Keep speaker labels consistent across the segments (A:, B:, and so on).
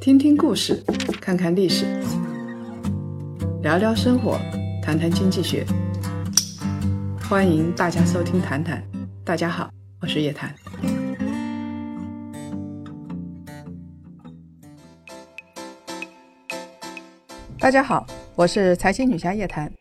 A: 听听故事，看看历史，聊聊生活，谈谈经济学。欢迎大家收听《谈谈》，大家好，我是叶檀。大家好，我是财经女侠叶檀。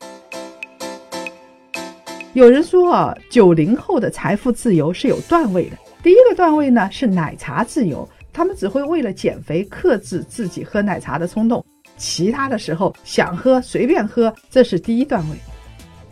A: 有人说啊，九零后的财富自由是有段位的。第一个段位呢是奶茶自由，他们只会为了减肥克制自己喝奶茶的冲动，其他的时候想喝随便喝，这是第一段位。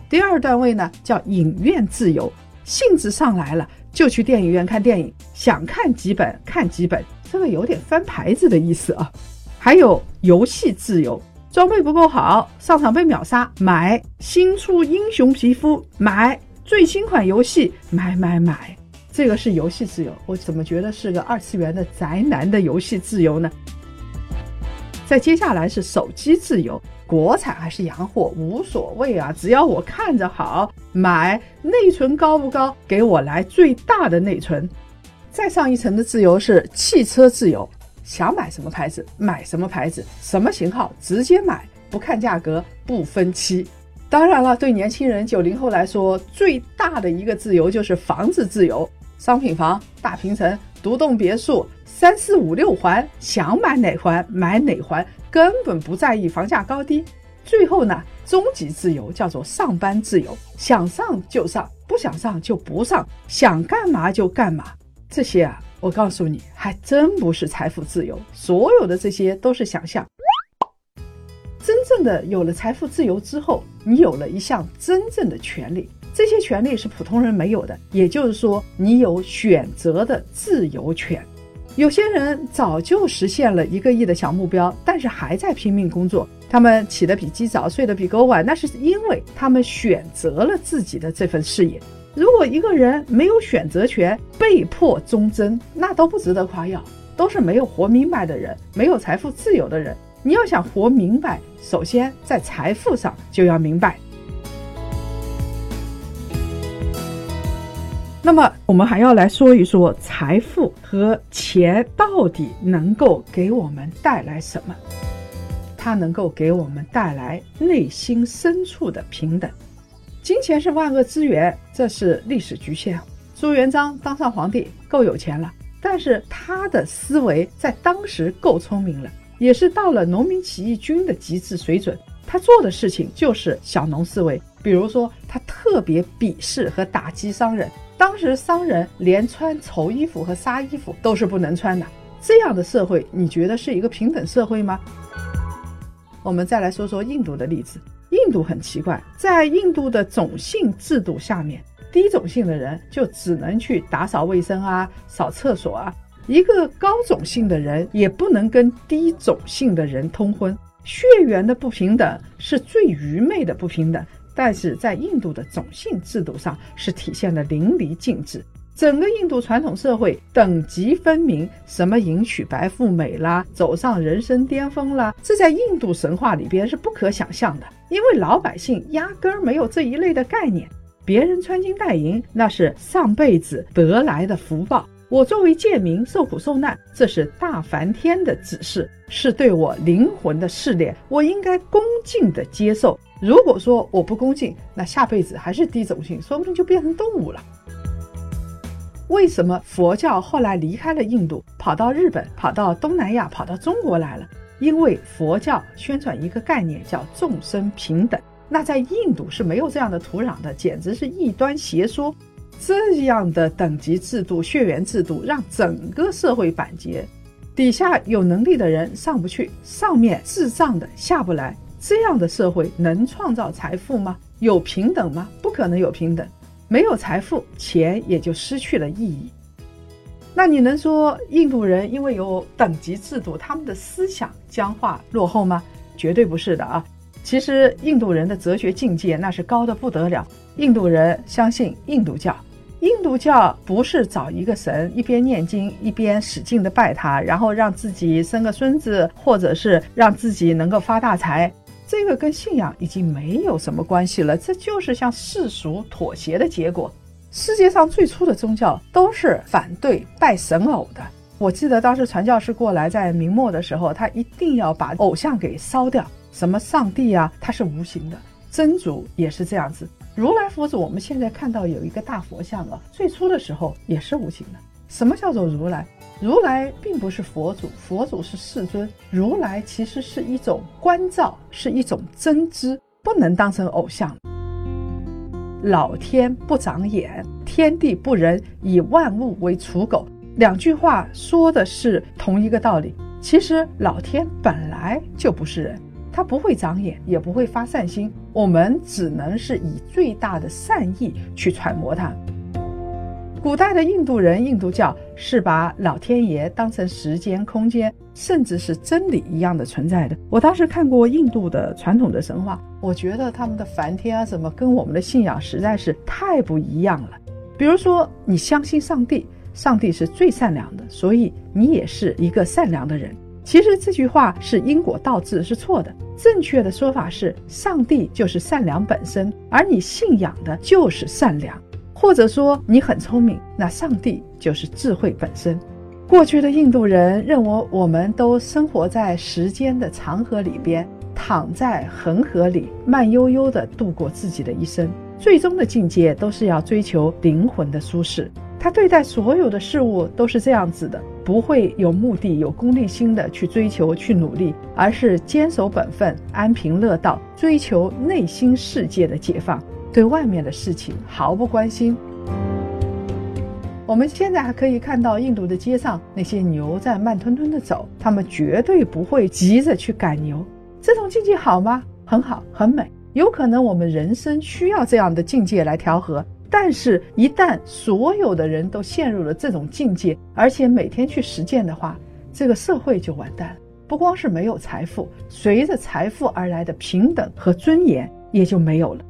A: 第二段位呢叫影院自由，兴致上来了就去电影院看电影，想看几本看几本，这个有点翻牌子的意思啊。还有游戏自由。装备不够好，上场被秒杀，买新出英雄皮肤，买最新款游戏，买买买，这个是游戏自由。我怎么觉得是个二次元的宅男的游戏自由呢？再接下来是手机自由，国产还是洋货无所谓啊，只要我看着好，买内存高不高，给我来最大的内存。再上一层的自由是汽车自由。想买什么牌子买什么牌子，什么型号直接买，不看价格，不分期。当然了，对年轻人九零后来说，最大的一个自由就是房子自由，商品房、大平层、独栋别墅，三四五六环，想买哪环买哪环，根本不在意房价高低。最后呢，终极自由叫做上班自由，想上就上，不想上就不上，想干嘛就干嘛。这些啊。我告诉你，还真不是财富自由，所有的这些都是想象。真正的有了财富自由之后，你有了一项真正的权利，这些权利是普通人没有的，也就是说，你有选择的自由权。有些人早就实现了一个亿的小目标，但是还在拼命工作，他们起得比鸡早，睡得比狗晚，那是因为他们选择了自己的这份事业。如果一个人没有选择权，被迫忠贞，那都不值得夸耀，都是没有活明白的人，没有财富自由的人。你要想活明白，首先在财富上就要明白。那么，我们还要来说一说财富和钱到底能够给我们带来什么？它能够给我们带来内心深处的平等。金钱是万恶之源，这是历史局限。朱元璋当上皇帝够有钱了，但是他的思维在当时够聪明了，也是到了农民起义军的极致水准。他做的事情就是小农思维，比如说他特别鄙视和打击商人。当时商人连穿绸衣服和纱衣服都是不能穿的，这样的社会，你觉得是一个平等社会吗？我们再来说说印度的例子。印度很奇怪，在印度的种姓制度下面，低种姓的人就只能去打扫卫生啊、扫厕所啊，一个高种姓的人也不能跟低种姓的人通婚。血缘的不平等是最愚昧的不平等，但是在印度的种姓制度上是体现的淋漓尽致。整个印度传统社会等级分明，什么迎娶白富美啦，走上人生巅峰啦，这在印度神话里边是不可想象的，因为老百姓压根儿没有这一类的概念。别人穿金戴银，那是上辈子得来的福报；我作为贱民受苦受难，这是大梵天的指示，是对我灵魂的试炼，我应该恭敬的接受。如果说我不恭敬，那下辈子还是低种姓，说不定就变成动物了。为什么佛教后来离开了印度，跑到日本，跑到东南亚，跑到中国来了？因为佛教宣传一个概念叫众生平等，那在印度是没有这样的土壤的，简直是异端邪说。这样的等级制度、血缘制度，让整个社会板结，底下有能力的人上不去，上面智障的下不来。这样的社会能创造财富吗？有平等吗？不可能有平等。没有财富，钱也就失去了意义。那你能说印度人因为有等级制度，他们的思想僵化落后吗？绝对不是的啊！其实印度人的哲学境界那是高的不得了。印度人相信印度教，印度教不是找一个神，一边念经一边使劲的拜他，然后让自己生个孙子，或者是让自己能够发大财。这个跟信仰已经没有什么关系了，这就是向世俗妥协的结果。世界上最初的宗教都是反对拜神偶的，我记得当时传教士过来，在明末的时候，他一定要把偶像给烧掉。什么上帝啊，他是无形的；真主也是这样子。如来佛祖，我们现在看到有一个大佛像啊，最初的时候也是无形的。什么叫做如来？如来并不是佛祖，佛祖是世尊。如来其实是一种观照，是一种真知，不能当成偶像。老天不长眼，天地不仁，以万物为刍狗。两句话说的是同一个道理。其实老天本来就不是人，他不会长眼，也不会发善心。我们只能是以最大的善意去揣摩它。古代的印度人，印度教是把老天爷当成时间、空间，甚至是真理一样的存在的。我当时看过印度的传统的神话，我觉得他们的梵天啊什么，跟我们的信仰实在是太不一样了。比如说，你相信上帝，上帝是最善良的，所以你也是一个善良的人。其实这句话是因果倒置，是错的。正确的说法是，上帝就是善良本身，而你信仰的就是善良。或者说你很聪明，那上帝就是智慧本身。过去的印度人认为，我们都生活在时间的长河里边，躺在恒河里，慢悠悠地度过自己的一生。最终的境界都是要追求灵魂的舒适。他对待所有的事物都是这样子的，不会有目的、有功利心的去追求、去努力，而是坚守本分、安贫乐道，追求内心世界的解放。对外面的事情毫不关心。我们现在还可以看到印度的街上，那些牛在慢吞吞的走，他们绝对不会急着去赶牛。这种境界好吗？很好，很美。有可能我们人生需要这样的境界来调和，但是，一旦所有的人都陷入了这种境界，而且每天去实践的话，这个社会就完蛋了。不光是没有财富，随着财富而来的平等和尊严也就没有了。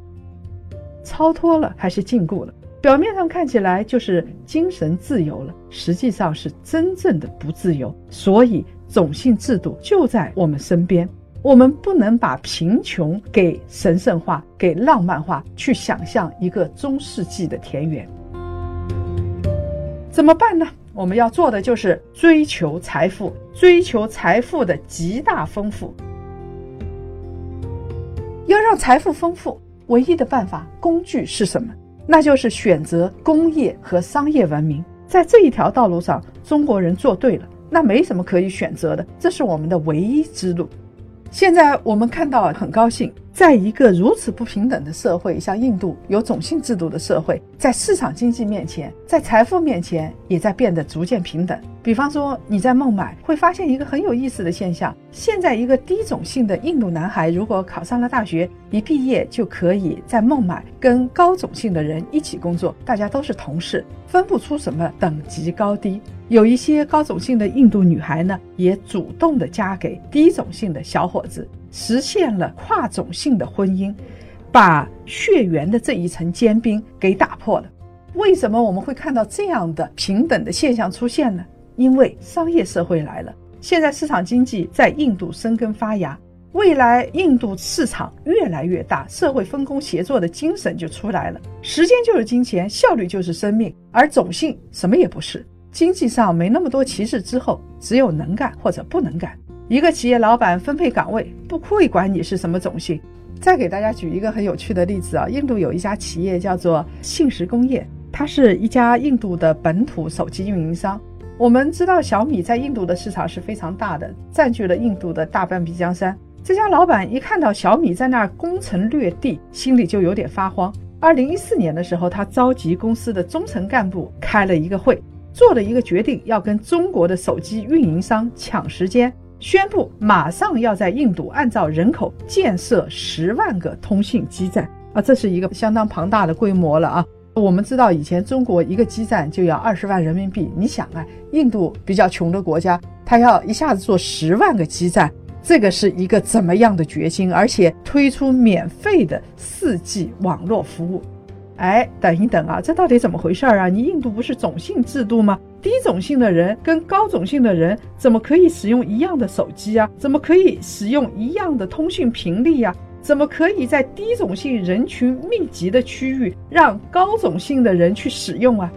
A: 超脱了还是禁锢了？表面上看起来就是精神自由了，实际上是真正的不自由。所以种姓制度就在我们身边，我们不能把贫穷给神圣化、给浪漫化，去想象一个中世纪的田园。怎么办呢？我们要做的就是追求财富，追求财富的极大丰富。要让财富丰富。唯一的办法工具是什么？那就是选择工业和商业文明。在这一条道路上，中国人做对了，那没什么可以选择的，这是我们的唯一之路。现在我们看到很高兴，在一个如此不平等的社会，像印度有种姓制度的社会，在市场经济面前，在财富面前，也在变得逐渐平等。比方说，你在孟买会发现一个很有意思的现象：现在一个低种姓的印度男孩，如果考上了大学，一毕业就可以在孟买跟高种姓的人一起工作，大家都是同事，分不出什么等级高低。有一些高种姓的印度女孩呢，也主动的嫁给低种姓的小伙子，实现了跨种姓的婚姻，把血缘的这一层坚冰给打破了。为什么我们会看到这样的平等的现象出现呢？因为商业社会来了，现在市场经济在印度生根发芽，未来印度市场越来越大，社会分工协作的精神就出来了。时间就是金钱，效率就是生命，而种姓什么也不是。经济上没那么多歧视之后，只有能干或者不能干。一个企业老板分配岗位，不会管你是什么种姓。再给大家举一个很有趣的例子啊，印度有一家企业叫做信实工业，它是一家印度的本土手机运营商。我们知道小米在印度的市场是非常大的，占据了印度的大半壁江山。这家老板一看到小米在那儿攻城略地，心里就有点发慌。二零一四年的时候，他召集公司的中层干部开了一个会。做了一个决定，要跟中国的手机运营商抢时间，宣布马上要在印度按照人口建设十万个通信基站啊，这是一个相当庞大的规模了啊。我们知道以前中国一个基站就要二十万人民币，你想啊，印度比较穷的国家，他要一下子做十万个基站，这个是一个怎么样的决心？而且推出免费的四 G 网络服务。哎，等一等啊，这到底怎么回事儿啊？你印度不是种姓制度吗？低种姓的人跟高种姓的人怎么可以使用一样的手机啊？怎么可以使用一样的通讯频率呀？怎么可以在低种姓人群密集的区域让高种姓的人去使用啊？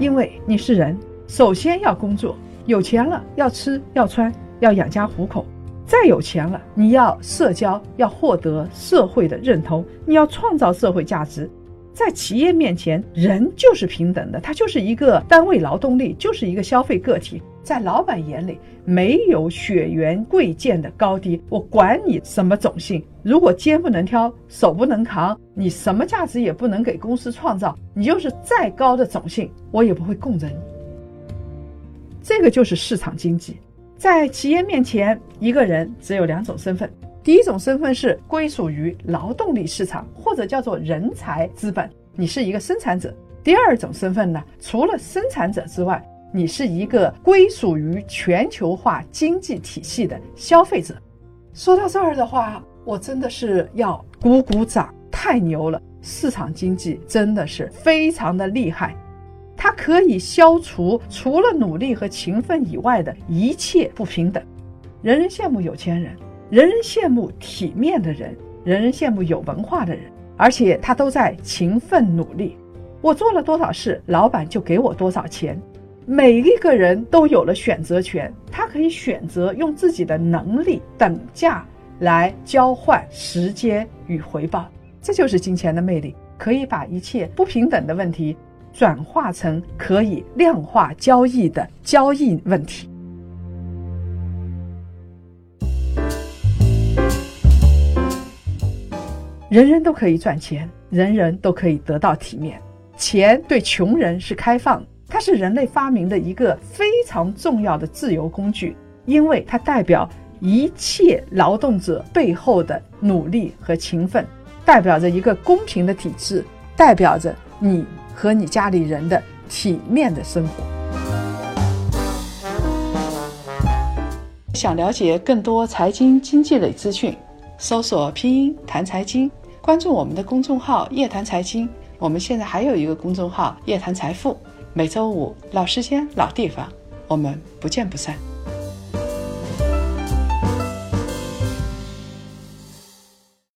A: 因为你是人，首先要工作，有钱了要吃要穿要养家糊口，再有钱了你要社交，要获得社会的认同，你要创造社会价值。在企业面前，人就是平等的，他就是一个单位劳动力，就是一个消费个体。在老板眼里，没有血缘贵贱的高低，我管你什么种姓，如果肩不能挑，手不能扛，你什么价值也不能给公司创造，你就是再高的种姓，我也不会供着你。这个就是市场经济，在企业面前，一个人只有两种身份。第一种身份是归属于劳动力市场，或者叫做人才资本，你是一个生产者。第二种身份呢，除了生产者之外，你是一个归属于全球化经济体系的消费者。说到这儿的话，我真的是要鼓鼓掌，太牛了！市场经济真的是非常的厉害，它可以消除除了努力和勤奋以外的一切不平等。人人羡慕有钱人。人人羡慕体面的人，人人羡慕有文化的人，而且他都在勤奋努力。我做了多少事，老板就给我多少钱。每一个人都有了选择权，他可以选择用自己的能力等价来交换时间与回报。这就是金钱的魅力，可以把一切不平等的问题转化成可以量化交易的交易问题。人人都可以赚钱，人人都可以得到体面。钱对穷人是开放，它是人类发明的一个非常重要的自由工具，因为它代表一切劳动者背后的努力和勤奋，代表着一个公平的体制，代表着你和你家里人的体面的生活。想了解更多财经经济类资讯，搜索拼音谈财经。关注我们的公众号“夜谈财经”，我们现在还有一个公众号“夜谈财富”，每周五老时间、老地方，我们不见不散。